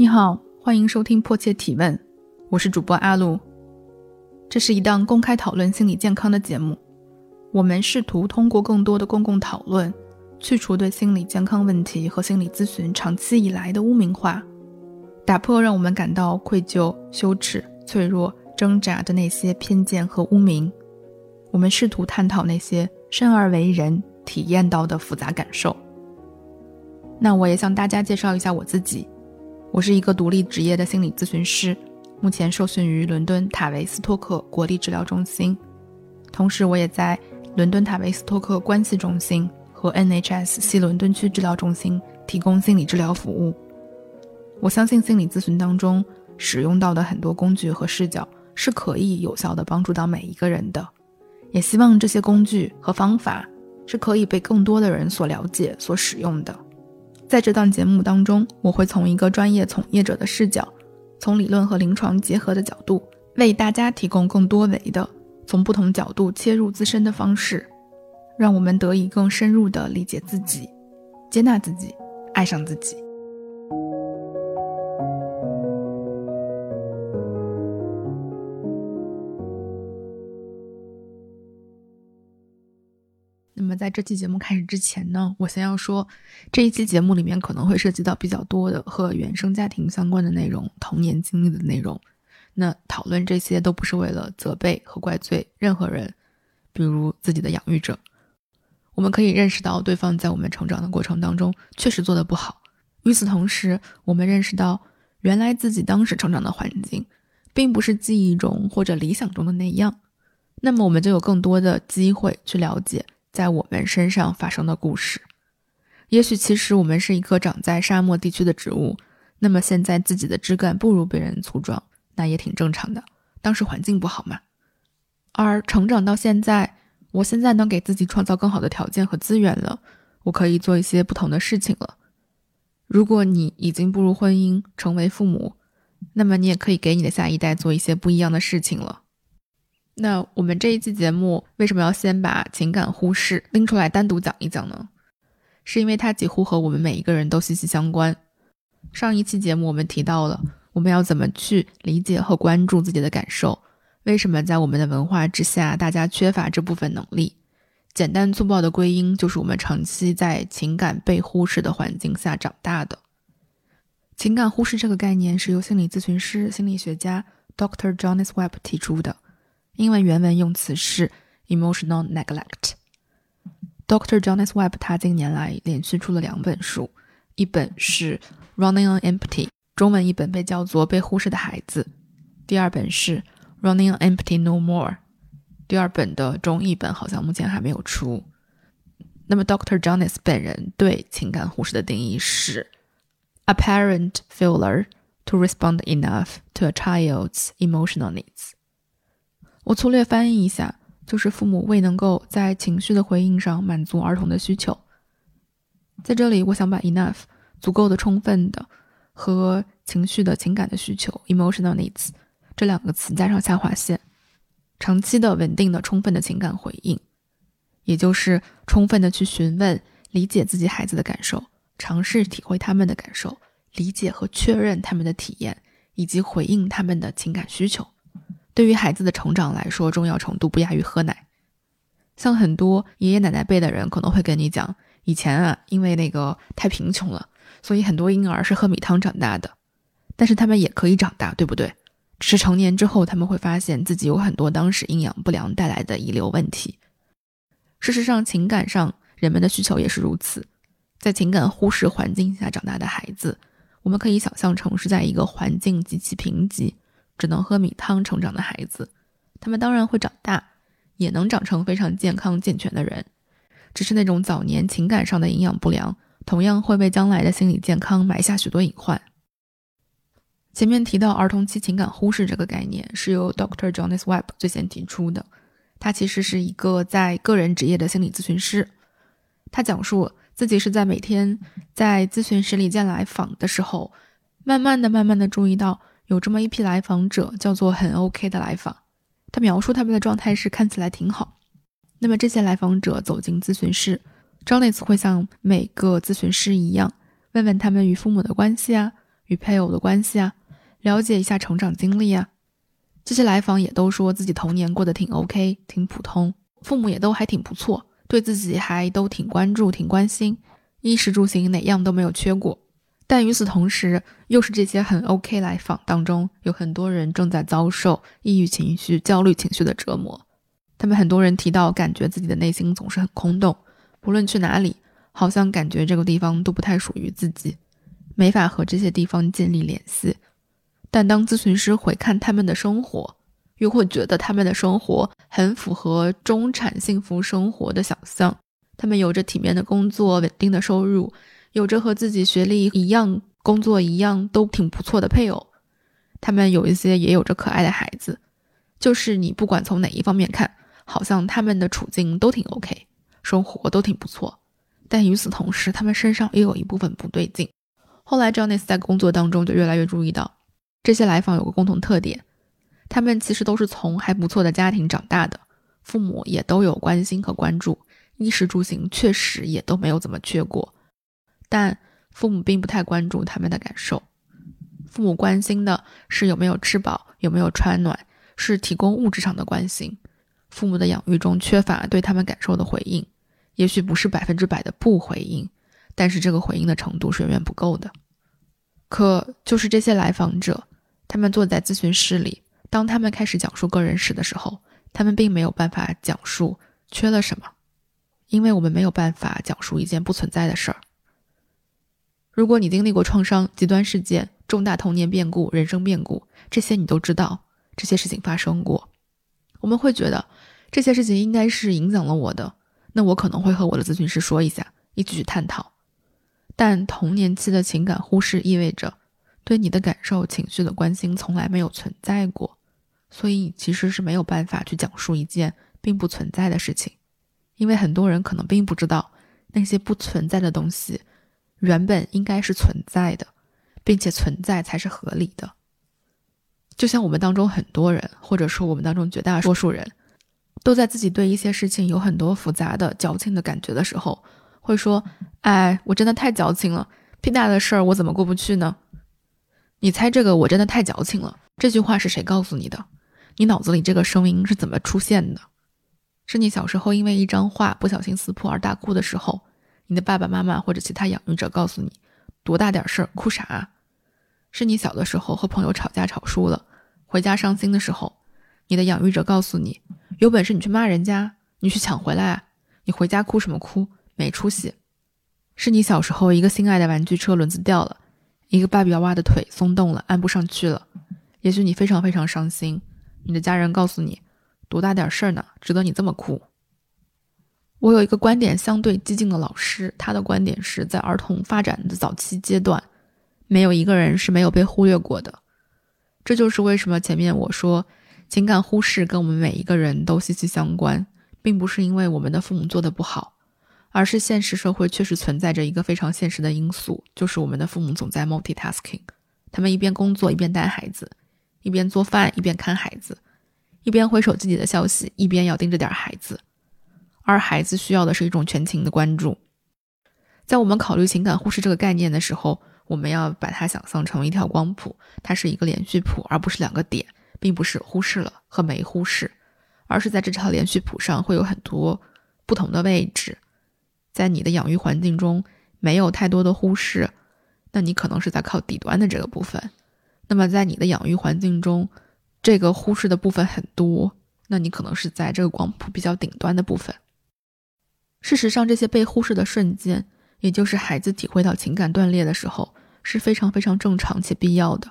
你好，欢迎收听《迫切提问》，我是主播阿露。这是一档公开讨论心理健康的节目。我们试图通过更多的公共讨论，去除对心理健康问题和心理咨询长期以来的污名化，打破让我们感到愧疚、羞耻、脆弱、挣扎的那些偏见和污名。我们试图探讨那些生而为人体验到的复杂感受。那我也向大家介绍一下我自己。我是一个独立职业的心理咨询师，目前受训于伦敦塔维斯托克国立治疗中心，同时我也在伦敦塔维斯托克关系中心和 NHS 西伦敦区治疗中心提供心理治疗服务。我相信心理咨询当中使用到的很多工具和视角是可以有效的帮助到每一个人的，也希望这些工具和方法是可以被更多的人所了解、所使用的。在这档节目当中，我会从一个专业从业者的视角，从理论和临床结合的角度，为大家提供更多维的、从不同角度切入自身的方式，让我们得以更深入的理解自己、接纳自己、爱上自己。在这期节目开始之前呢，我先要说，这一期节目里面可能会涉及到比较多的和原生家庭相关的内容、童年经历的内容。那讨论这些都不是为了责备和怪罪任何人，比如自己的养育者。我们可以认识到对方在我们成长的过程当中确实做得不好。与此同时，我们认识到原来自己当时成长的环境，并不是记忆中或者理想中的那样。那么我们就有更多的机会去了解。在我们身上发生的故事，也许其实我们是一棵长在沙漠地区的植物，那么现在自己的枝干不如别人粗壮，那也挺正常的。当时环境不好嘛。而成长到现在，我现在能给自己创造更好的条件和资源了，我可以做一些不同的事情了。如果你已经步入婚姻，成为父母，那么你也可以给你的下一代做一些不一样的事情了。那我们这一期节目为什么要先把情感忽视拎出来单独讲一讲呢？是因为它几乎和我们每一个人都息息相关。上一期节目我们提到了我们要怎么去理解和关注自己的感受，为什么在我们的文化之下大家缺乏这部分能力？简单粗暴的归因就是我们长期在情感被忽视的环境下长大的。情感忽视这个概念是由心理咨询师、心理学家 Dr. Jonas Webb 提出的。英文原文用词是 emotional neglect。Dr. Jonas Webb 他近年来连续出了两本书，一本是 Running on Empty，中文一本被叫做《被忽视的孩子》；第二本是 Running on Empty No More。第二本的中译本好像目前还没有出。那么 Dr. Jonas 本人对情感忽视的定义是：apparent failure to respond enough to a child's emotional needs。我粗略翻译一下，就是父母未能够在情绪的回应上满足儿童的需求。在这里，我想把 enough 足够的、充分的和情绪的情感的需求 emotional needs 这两个词加上下划线，长期的、稳定的、充分的情感回应，也就是充分的去询问、理解自己孩子的感受，尝试体会他们的感受，理解和确认他们的体验，以及回应他们的情感需求。对于孩子的成长来说，重要程度不亚于喝奶。像很多爷爷奶奶辈的人可能会跟你讲，以前啊，因为那个太贫穷了，所以很多婴儿是喝米汤长大的。但是他们也可以长大，对不对？只是成年之后，他们会发现自己有很多当时营养不良带来的遗留问题。事实上，情感上人们的需求也是如此。在情感忽视环境下长大的孩子，我们可以想象成是在一个环境极其贫瘠。只能喝米汤成长的孩子，他们当然会长大，也能长成非常健康健全的人。只是那种早年情感上的营养不良，同样会为将来的心理健康埋下许多隐患。前面提到儿童期情感忽视这个概念，是由 Dr. Jonas Webb 最先提出的。他其实是一个在个人职业的心理咨询师。他讲述自己是在每天在咨询室里见来访的时候，慢慢的、慢慢的注意到。有这么一批来访者，叫做很 OK 的来访。他描述他们的状态是看起来挺好。那么这些来访者走进咨询室 j o n a s 会像每个咨询师一样，问问他们与父母的关系啊，与配偶的关系啊，了解一下成长经历啊。这些来访也都说自己童年过得挺 OK，挺普通，父母也都还挺不错，对自己还都挺关注、挺关心，衣食住行哪样都没有缺过。但与此同时，又是这些很 OK 来访当中，有很多人正在遭受抑郁情绪、焦虑情绪的折磨。他们很多人提到，感觉自己的内心总是很空洞，不论去哪里，好像感觉这个地方都不太属于自己，没法和这些地方建立联系。但当咨询师回看他们的生活，又会觉得他们的生活很符合中产幸福生活的想象。他们有着体面的工作、稳定的收入。有着和自己学历一样、工作一样都挺不错的配偶，他们有一些也有着可爱的孩子，就是你不管从哪一方面看，好像他们的处境都挺 OK，生活都挺不错。但与此同时，他们身上也有一部分不对劲。后来 j o n n 在工作当中就越来越注意到，这些来访有个共同特点，他们其实都是从还不错的家庭长大的，父母也都有关心和关注，衣食住行确实也都没有怎么缺过。但父母并不太关注他们的感受，父母关心的是有没有吃饱，有没有穿暖，是提供物质上的关心。父母的养育中缺乏对他们感受的回应，也许不是百分之百的不回应，但是这个回应的程度是远远不够的。可就是这些来访者，他们坐在咨询室里，当他们开始讲述个人史的时候，他们并没有办法讲述缺了什么，因为我们没有办法讲述一件不存在的事儿。如果你经历过创伤、极端事件、重大童年变故、人生变故，这些你都知道，这些事情发生过，我们会觉得这些事情应该是影响了我的，那我可能会和我的咨询师说一下，一起去探讨。但童年期的情感忽视意味着对你的感受、情绪的关心从来没有存在过，所以你其实是没有办法去讲述一件并不存在的事情，因为很多人可能并不知道那些不存在的东西。原本应该是存在的，并且存在才是合理的。就像我们当中很多人，或者说我们当中绝大多数人，都在自己对一些事情有很多复杂的矫情的感觉的时候，会说：“哎，我真的太矫情了，屁大的事儿我怎么过不去呢？”你猜这个我真的太矫情了？这句话是谁告诉你的？你脑子里这个声音是怎么出现的？是你小时候因为一张画不小心撕破而大哭的时候？你的爸爸妈妈或者其他养育者告诉你，多大点事儿哭啥？是你小的时候和朋友吵架吵输了，回家伤心的时候，你的养育者告诉你，有本事你去骂人家，你去抢回来啊！你回家哭什么哭？没出息。是你小时候一个心爱的玩具车轮子掉了，一个芭比娃娃的腿松动了，按不上去了，也许你非常非常伤心，你的家人告诉你，多大点事儿呢？值得你这么哭？我有一个观点相对激进的老师，他的观点是在儿童发展的早期阶段，没有一个人是没有被忽略过的。这就是为什么前面我说情感忽视跟我们每一个人都息息相关，并不是因为我们的父母做的不好，而是现实社会确实存在着一个非常现实的因素，就是我们的父母总在 multitasking，他们一边工作一边带孩子，一边做饭一边看孩子，一边回手自己的消息，一边要盯着点孩子。而孩子需要的是一种全情的关注。在我们考虑情感忽视这个概念的时候，我们要把它想象成一条光谱，它是一个连续谱，而不是两个点，并不是忽视了和没忽视，而是在这条连续谱上会有很多不同的位置。在你的养育环境中没有太多的忽视，那你可能是在靠底端的这个部分；那么在你的养育环境中，这个忽视的部分很多，那你可能是在这个光谱比较顶端的部分。事实上，这些被忽视的瞬间，也就是孩子体会到情感断裂的时候，是非常非常正常且必要的。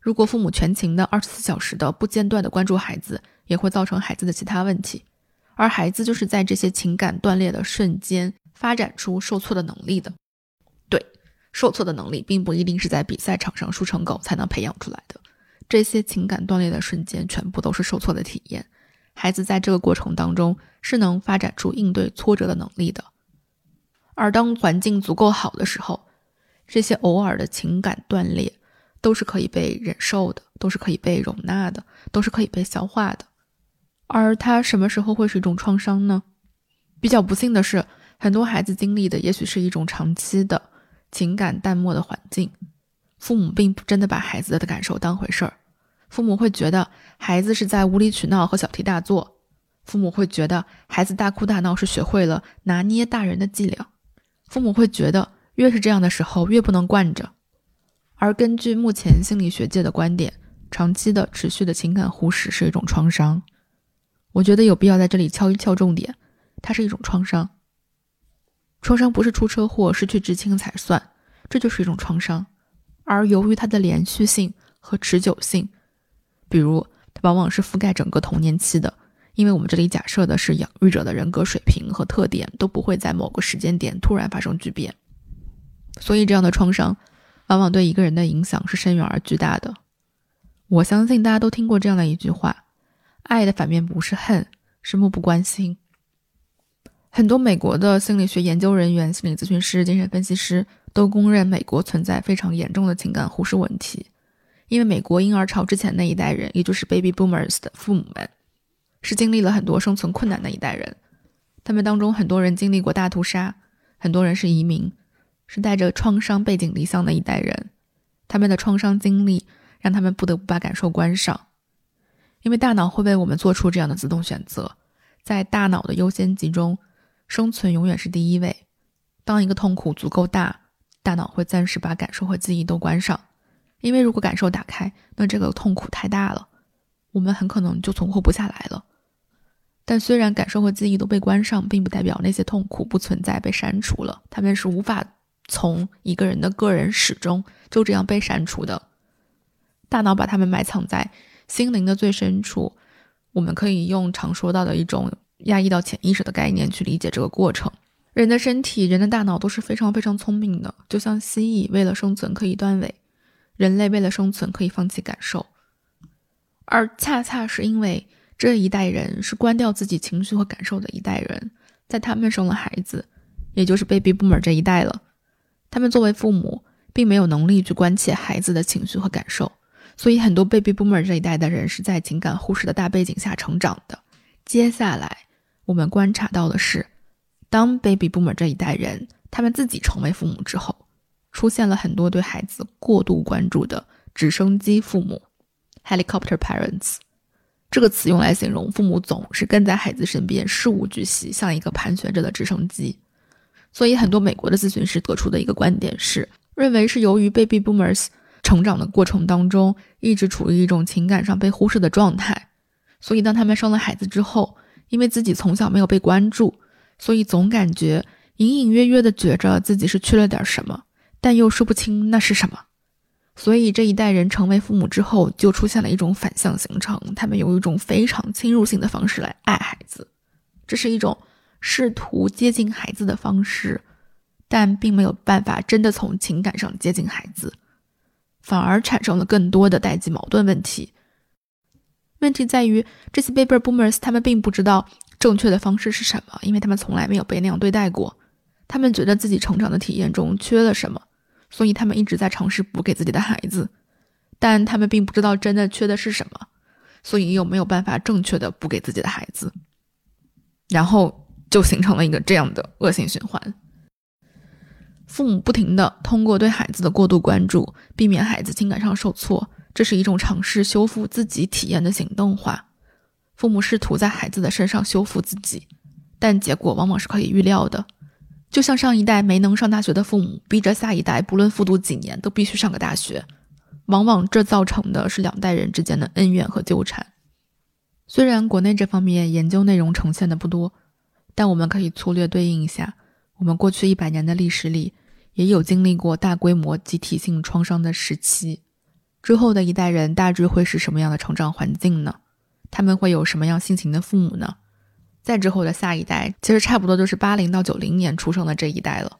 如果父母全情的、二十四小时的、不间断的关注孩子，也会造成孩子的其他问题。而孩子就是在这些情感断裂的瞬间发展出受挫的能力的。对，受挫的能力并不一定是在比赛场上输成狗才能培养出来的。这些情感断裂的瞬间，全部都是受挫的体验。孩子在这个过程当中是能发展出应对挫折的能力的，而当环境足够好的时候，这些偶尔的情感断裂都是可以被忍受的，都是可以被容纳的，都是可以被消化的。而他什么时候会是一种创伤呢？比较不幸的是，很多孩子经历的也许是一种长期的情感淡漠的环境，父母并不真的把孩子的感受当回事儿。父母会觉得孩子是在无理取闹和小题大做，父母会觉得孩子大哭大闹是学会了拿捏大人的伎俩，父母会觉得越是这样的时候越不能惯着。而根据目前心理学界的观点，长期的持续的情感忽视是一种创伤。我觉得有必要在这里敲一敲重点，它是一种创伤。创伤不是出车祸失去至亲才算，这就是一种创伤。而由于它的连续性和持久性。比如，它往往是覆盖整个童年期的，因为我们这里假设的是养育者的人格水平和特点都不会在某个时间点突然发生巨变，所以这样的创伤往往对一个人的影响是深远而巨大的。我相信大家都听过这样的一句话：爱的反面不是恨，是漠不关心。很多美国的心理学研究人员、心理咨询师、精神分析师都公认，美国存在非常严重的情感忽视问题。因为美国婴儿潮之前那一代人，也就是 Baby Boomers 的父母们，是经历了很多生存困难的一代人。他们当中很多人经历过大屠杀，很多人是移民，是带着创伤背井离乡的一代人。他们的创伤经历让他们不得不把感受关上，因为大脑会为我们做出这样的自动选择，在大脑的优先级中，生存永远是第一位。当一个痛苦足够大，大脑会暂时把感受和记忆都关上。因为如果感受打开，那这个痛苦太大了，我们很可能就存活不下来了。但虽然感受和记忆都被关上，并不代表那些痛苦不存在、被删除了，他们是无法从一个人的个人史中就这样被删除的。大脑把它们埋藏在心灵的最深处，我们可以用常说到的一种压抑到潜意识的概念去理解这个过程。人的身体、人的大脑都是非常非常聪明的，就像蜥蜴为了生存可以断尾。人类为了生存可以放弃感受，而恰恰是因为这一代人是关掉自己情绪和感受的一代人，在他们生了孩子，也就是 baby boomer 这一代了，他们作为父母并没有能力去关切孩子的情绪和感受，所以很多 baby boomer 这一代的人是在情感忽视的大背景下成长的。接下来我们观察到的是，当 baby boomer 这一代人他们自己成为父母之后。出现了很多对孩子过度关注的直升机父母 （helicopter parents） 这个词用来形容父母总是跟在孩子身边，事无巨细，像一个盘旋着的直升机。所以，很多美国的咨询师得出的一个观点是，认为是由于 baby boomers 成长的过程当中一直处于一种情感上被忽视的状态，所以当他们生了孩子之后，因为自己从小没有被关注，所以总感觉隐隐约约的觉着自己是缺了点什么。但又说不清那是什么，所以这一代人成为父母之后，就出现了一种反向形成。他们有一种非常侵入性的方式来爱孩子，这是一种试图接近孩子的方式，但并没有办法真的从情感上接近孩子，反而产生了更多的代际矛盾问题。问题在于，这些 baby boomers 他们并不知道正确的方式是什么，因为他们从来没有被那样对待过。他们觉得自己成长的体验中缺了什么。所以他们一直在尝试补给自己的孩子，但他们并不知道真的缺的是什么，所以又没有办法正确的补给自己的孩子，然后就形成了一个这样的恶性循环。父母不停的通过对孩子的过度关注，避免孩子情感上受挫，这是一种尝试修复自己体验的行动化。父母试图在孩子的身上修复自己，但结果往往是可以预料的。就像上一代没能上大学的父母，逼着下一代不论复读几年都必须上个大学，往往这造成的是两代人之间的恩怨和纠缠。虽然国内这方面研究内容呈现的不多，但我们可以粗略对应一下，我们过去一百年的历史里，也有经历过大规模集体性创伤的时期。之后的一代人大致会是什么样的成长环境呢？他们会有什么样性情的父母呢？再之后的下一代，其实差不多就是八零到九零年出生的这一代了。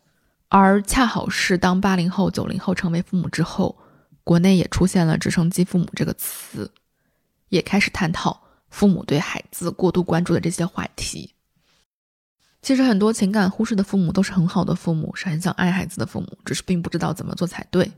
而恰好是当八零后、九零后成为父母之后，国内也出现了“直升机父母”这个词，也开始探讨父母对孩子过度关注的这些话题。其实很多情感忽视的父母都是很好的父母，是很想爱孩子的父母，只是并不知道怎么做才对。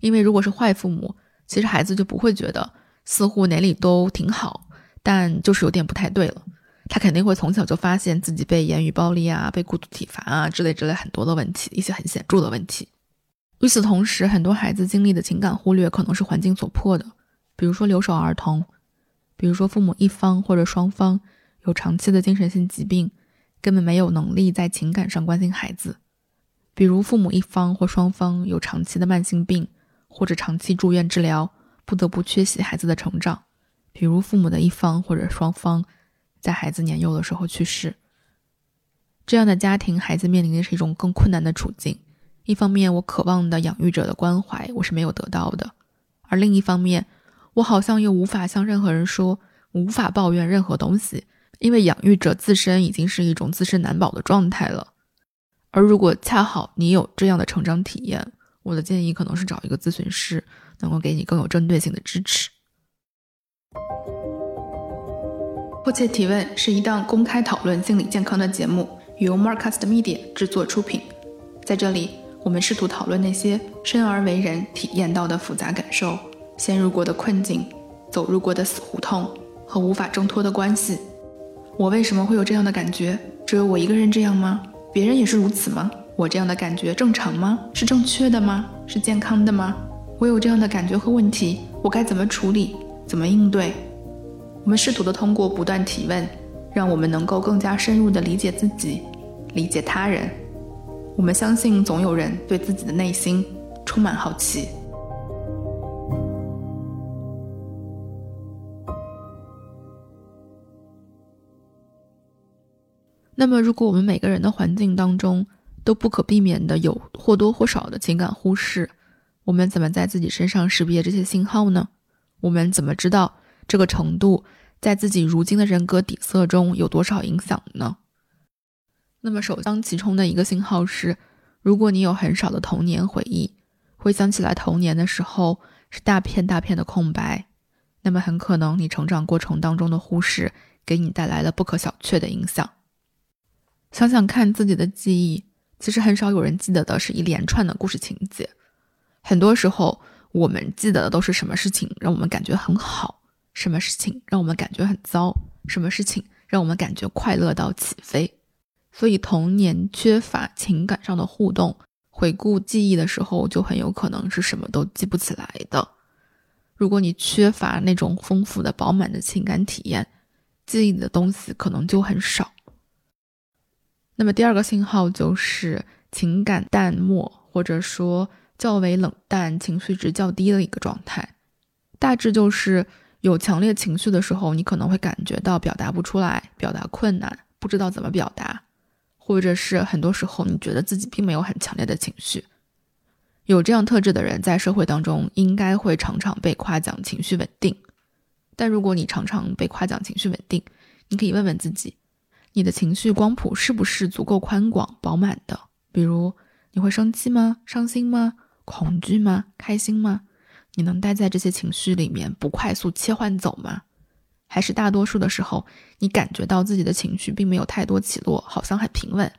因为如果是坏父母，其实孩子就不会觉得似乎哪里都挺好，但就是有点不太对了。他肯定会从小就发现自己被言语暴力啊、被过度体罚啊之类之类很多的问题，一些很显著的问题。与此同时，很多孩子经历的情感忽略可能是环境所迫的，比如说留守儿童，比如说父母一方或者双方有长期的精神性疾病，根本没有能力在情感上关心孩子；比如父母一方或双方有长期的慢性病或者长期住院治疗，不得不缺席孩子的成长；比如父母的一方或者双方在孩子年幼的时候去世。这样的家庭，孩子面临的是一种更困难的处境。一方面，我渴望的养育者的关怀我是没有得到的；而另一方面，我好像又无法向任何人说，无法抱怨任何东西，因为养育者自身已经是一种自身难保的状态了。而如果恰好你有这样的成长体验，我的建议可能是找一个咨询师，能够给你更有针对性的支持。迫切提问是一档公开讨论心理健康的节目，由 Marcus Media 制作出品，在这里。我们试图讨论那些生而为人体验到的复杂感受、陷入过的困境、走入过的死胡同和无法挣脱的关系。我为什么会有这样的感觉？只有我一个人这样吗？别人也是如此吗？我这样的感觉正常吗？是正确的吗？是健康的吗？我有这样的感觉和问题，我该怎么处理？怎么应对？我们试图的通过不断提问，让我们能够更加深入的理解自己，理解他人。我们相信，总有人对自己的内心充满好奇。那么，如果我们每个人的环境当中都不可避免的有或多或少的情感忽视，我们怎么在自己身上识别这些信号呢？我们怎么知道这个程度在自己如今的人格底色中有多少影响呢？那么首当其冲的一个信号是，如果你有很少的童年回忆，回想起来童年的时候是大片大片的空白，那么很可能你成长过程当中的忽视给你带来了不可小觑的影响。想想看自己的记忆，其实很少有人记得的是一连串的故事情节，很多时候我们记得的都是什么事情让我们感觉很好，什么事情让我们感觉很糟，什么事情让我们感觉快乐到起飞。所以，童年缺乏情感上的互动，回顾记忆的时候，就很有可能是什么都记不起来的。如果你缺乏那种丰富的、饱满的情感体验，记忆的东西可能就很少。那么，第二个信号就是情感淡漠，或者说较为冷淡、情绪值较低的一个状态。大致就是有强烈情绪的时候，你可能会感觉到表达不出来，表达困难，不知道怎么表达。或者是很多时候，你觉得自己并没有很强烈的情绪。有这样特质的人，在社会当中应该会常常被夸奖情绪稳定。但如果你常常被夸奖情绪稳定，你可以问问自己，你的情绪光谱是不是足够宽广、饱满的？比如，你会生气吗？伤心吗？恐惧吗？开心吗？你能待在这些情绪里面不快速切换走吗？还是大多数的时候，你感觉到自己的情绪并没有太多起落，好像很平稳，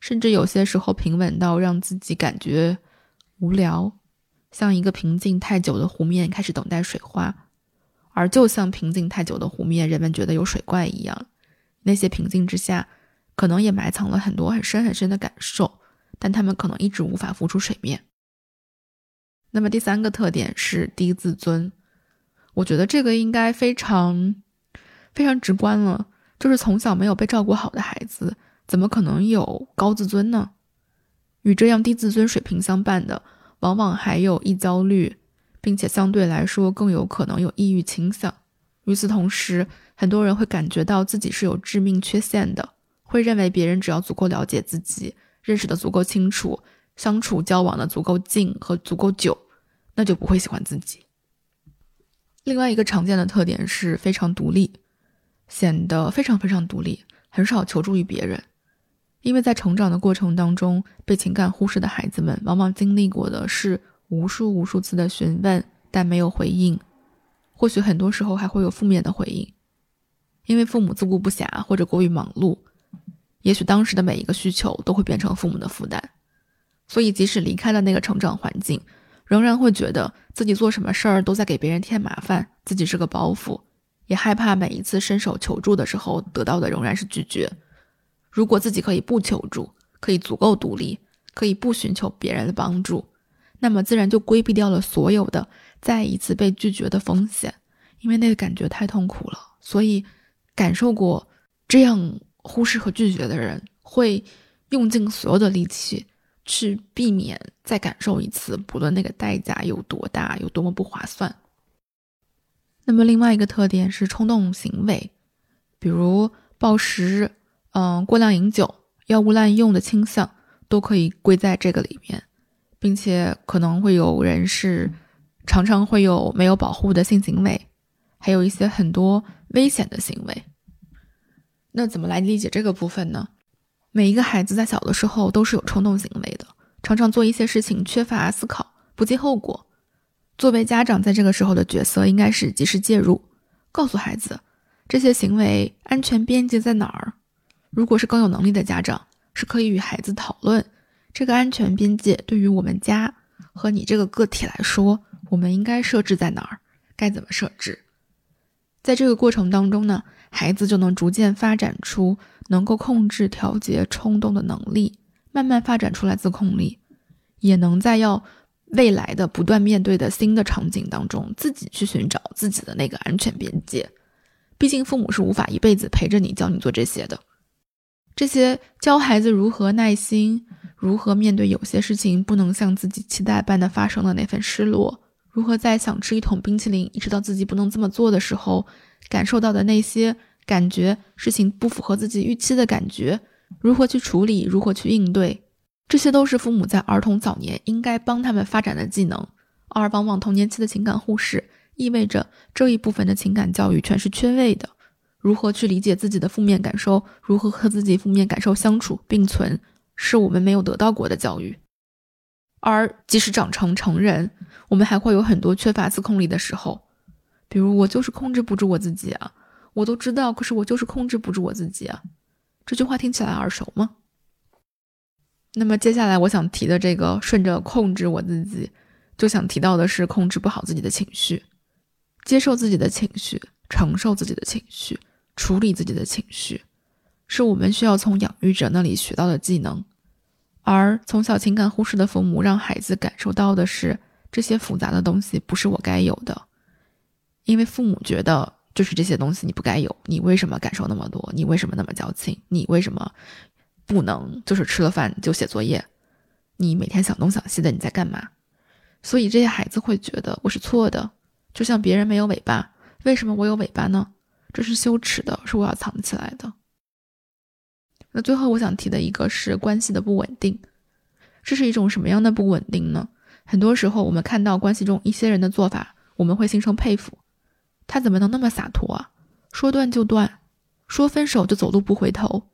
甚至有些时候平稳到让自己感觉无聊，像一个平静太久的湖面开始等待水花，而就像平静太久的湖面，人们觉得有水怪一样。那些平静之下，可能也埋藏了很多很深很深的感受，但他们可能一直无法浮出水面。那么第三个特点是低自尊，我觉得这个应该非常。非常直观了，就是从小没有被照顾好的孩子，怎么可能有高自尊呢？与这样低自尊水平相伴的，往往还有易焦虑，并且相对来说更有可能有抑郁倾向。与此同时，很多人会感觉到自己是有致命缺陷的，会认为别人只要足够了解自己，认识的足够清楚，相处交往的足够近和足够久，那就不会喜欢自己。另外一个常见的特点是非常独立。显得非常非常独立，很少求助于别人，因为在成长的过程当中，被情感忽视的孩子们往往经历过的是无数无数次的询问，但没有回应，或许很多时候还会有负面的回应，因为父母自顾不暇或者过于忙碌，也许当时的每一个需求都会变成父母的负担，所以即使离开了那个成长环境，仍然会觉得自己做什么事儿都在给别人添麻烦，自己是个包袱。也害怕每一次伸手求助的时候得到的仍然是拒绝。如果自己可以不求助，可以足够独立，可以不寻求别人的帮助，那么自然就规避掉了所有的再一次被拒绝的风险，因为那个感觉太痛苦了。所以，感受过这样忽视和拒绝的人，会用尽所有的力气去避免再感受一次，不论那个代价有多大，有多么不划算。那么，另外一个特点是冲动行为，比如暴食、嗯，过量饮酒、药物滥用的倾向，都可以归在这个里面。并且可能会有人是常常会有没有保护的性行为，还有一些很多危险的行为。那怎么来理解这个部分呢？每一个孩子在小的时候都是有冲动行为的，常常做一些事情缺乏思考，不计后果。作为家长，在这个时候的角色应该是及时介入，告诉孩子这些行为安全边界在哪儿。如果是更有能力的家长，是可以与孩子讨论。这个安全边界对于我们家和你这个个体来说，我们应该设置在哪儿？该怎么设置？在这个过程当中呢，孩子就能逐渐发展出能够控制、调节冲动的能力，慢慢发展出来自控力，也能在要未来的不断面对的新的场景当中，自己去寻找自己的那个安全边界。毕竟父母是无法一辈子陪着你，教你做这些的。这些教孩子如何耐心。如何面对有些事情不能像自己期待般的发生的那份失落？如何在想吃一桶冰淇淋，意识到自己不能这么做的时候，感受到的那些感觉，事情不符合自己预期的感觉？如何去处理？如何去应对？这些都是父母在儿童早年应该帮他们发展的技能，而往往童年期的情感忽视，意味着这一部分的情感教育全是缺位的。如何去理解自己的负面感受？如何和自己负面感受相处并存？是我们没有得到过的教育，而即使长成成人，我们还会有很多缺乏自控力的时候，比如我就是控制不住我自己啊，我都知道，可是我就是控制不住我自己啊。这句话听起来耳熟吗？那么接下来我想提的这个顺着控制我自己，就想提到的是控制不好自己的情绪，接受自己的情绪，承受自己的情绪，处理自己的情绪。是我们需要从养育者那里学到的技能，而从小情感忽视的父母，让孩子感受到的是这些复杂的东西不是我该有的，因为父母觉得就是这些东西你不该有，你为什么感受那么多？你为什么那么矫情？你为什么不能就是吃了饭就写作业？你每天想东想西的，你在干嘛？所以这些孩子会觉得我是错的，就像别人没有尾巴，为什么我有尾巴呢？这是羞耻的，是我要藏起来的。那最后我想提的一个是关系的不稳定，这是一种什么样的不稳定呢？很多时候我们看到关系中一些人的做法，我们会心生佩服，他怎么能那么洒脱啊？说断就断，说分手就走路不回头，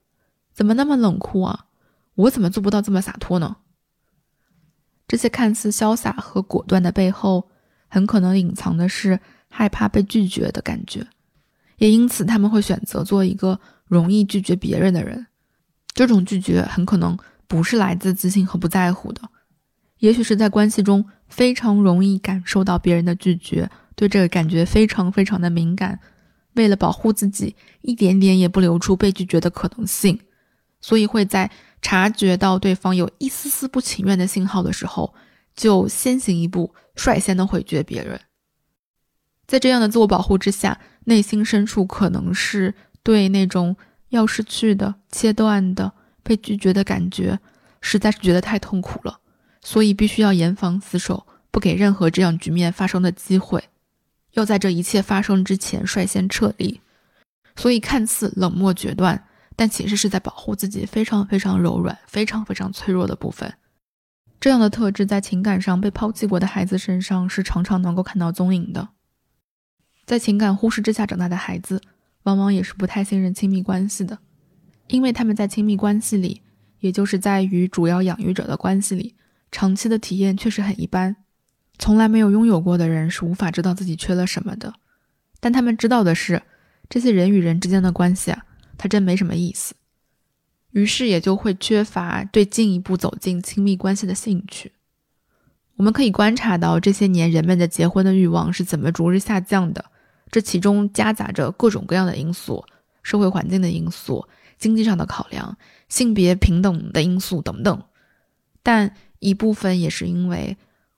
怎么那么冷酷啊？我怎么做不到这么洒脱呢？这些看似潇洒和果断的背后，很可能隐藏的是害怕被拒绝的感觉，也因此他们会选择做一个容易拒绝别人的人。这种拒绝很可能不是来自自信和不在乎的，也许是在关系中非常容易感受到别人的拒绝，对这个感觉非常非常的敏感，为了保护自己，一点点也不留出被拒绝的可能性，所以会在察觉到对方有一丝丝不情愿的信号的时候，就先行一步，率先的回绝别人。在这样的自我保护之下，内心深处可能是对那种。要失去的、切断的、被拒绝的感觉，实在是觉得太痛苦了，所以必须要严防死守，不给任何这样局面发生的机会，要在这一切发生之前率先撤离。所以看似冷漠决断，但其实是在保护自己非常非常柔软、非常非常脆弱的部分。这样的特质在情感上被抛弃过的孩子身上是常常能够看到踪影的，在情感忽视之下长大的孩子。往往也是不太信任亲密关系的，因为他们在亲密关系里，也就是在与主要养育者的关系里，长期的体验确实很一般。从来没有拥有过的人是无法知道自己缺了什么的，但他们知道的是，这些人与人之间的关系啊，它真没什么意思。于是也就会缺乏对进一步走进亲密关系的兴趣。我们可以观察到这些年人们的结婚的欲望是怎么逐日下降的。这其中夹杂着各种各样的因素，社会环境的因素、经济上的考量、性别平等的因素等等。但一部分也是因为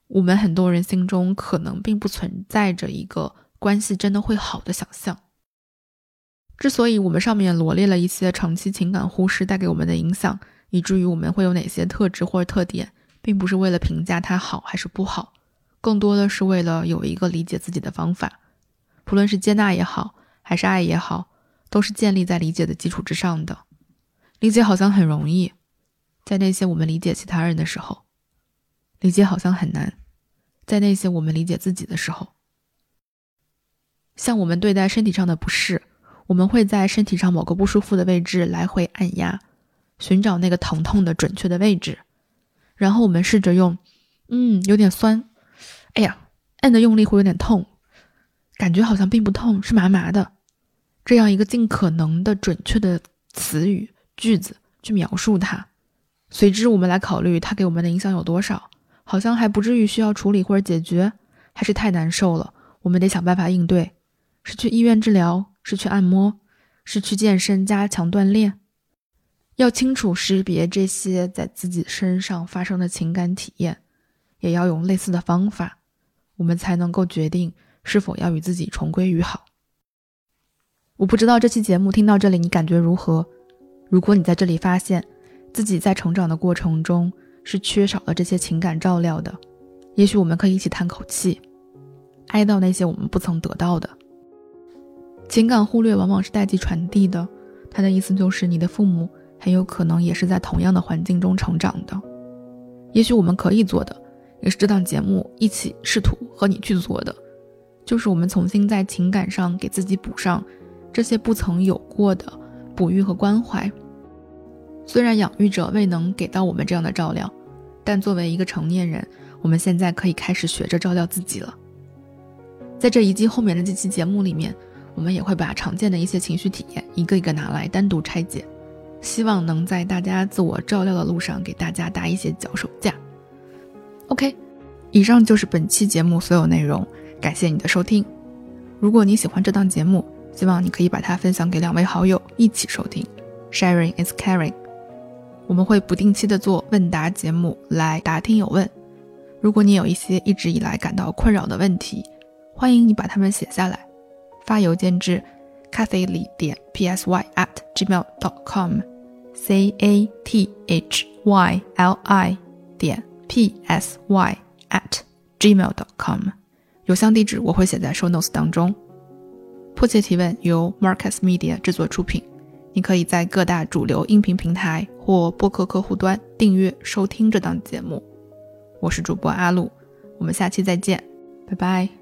我们很多人心中可能并不存在着一个关系真的会好的想象。之所以我们上面罗列了一些长期情感忽视带给我们的影响，以至于我们会有哪些特质或者特点，并不是为了评价它好还是不好，更多的是为了有一个理解自己的方法。不论是接纳也好，还是爱也好，都是建立在理解的基础之上的。理解好像很容易，在那些我们理解其他人的时候，理解好像很难，在那些我们理解自己的时候。像我们对待身体上的不适。我们会在身体上某个不舒服的位置来回按压，寻找那个疼痛的准确的位置，然后我们试着用，嗯，有点酸，哎呀，按的用力会有点痛，感觉好像并不痛，是麻麻的，这样一个尽可能的准确的词语句子去描述它，随之我们来考虑它给我们的影响有多少，好像还不至于需要处理或者解决，还是太难受了，我们得想办法应对，是去医院治疗。是去按摩，是去健身加强锻炼。要清楚识别这些在自己身上发生的情感体验，也要用类似的方法，我们才能够决定是否要与自己重归于好。我不知道这期节目听到这里你感觉如何？如果你在这里发现自己在成长的过程中是缺少了这些情感照料的，也许我们可以一起叹口气，哀悼那些我们不曾得到的。情感忽略往往是代际传递的，他的意思就是你的父母很有可能也是在同样的环境中成长的。也许我们可以做的，也是这档节目一起试图和你去做的，就是我们重新在情感上给自己补上这些不曾有过的哺育和关怀。虽然养育者未能给到我们这样的照料，但作为一个成年人，我们现在可以开始学着照料自己了。在这一季后面的这期节目里面。我们也会把常见的一些情绪体验一个一个拿来单独拆解，希望能在大家自我照料的路上给大家搭一些脚手架。OK，以上就是本期节目所有内容，感谢你的收听。如果你喜欢这档节目，希望你可以把它分享给两位好友一起收听。Sharing is caring。我们会不定期的做问答节目来答听友问。如果你有一些一直以来感到困扰的问题，欢迎你把它们写下来。发邮件至 cathy 里点 psy at gmail dot com，c a t h y l i 点 p s y at gmail dot com，邮箱地址我会写在 show notes 当中。迫切提问由 Marcus Media 制作出品，你可以在各大主流音频平台或播客客户端订阅收听这档节目。我是主播阿露，我们下期再见，拜拜。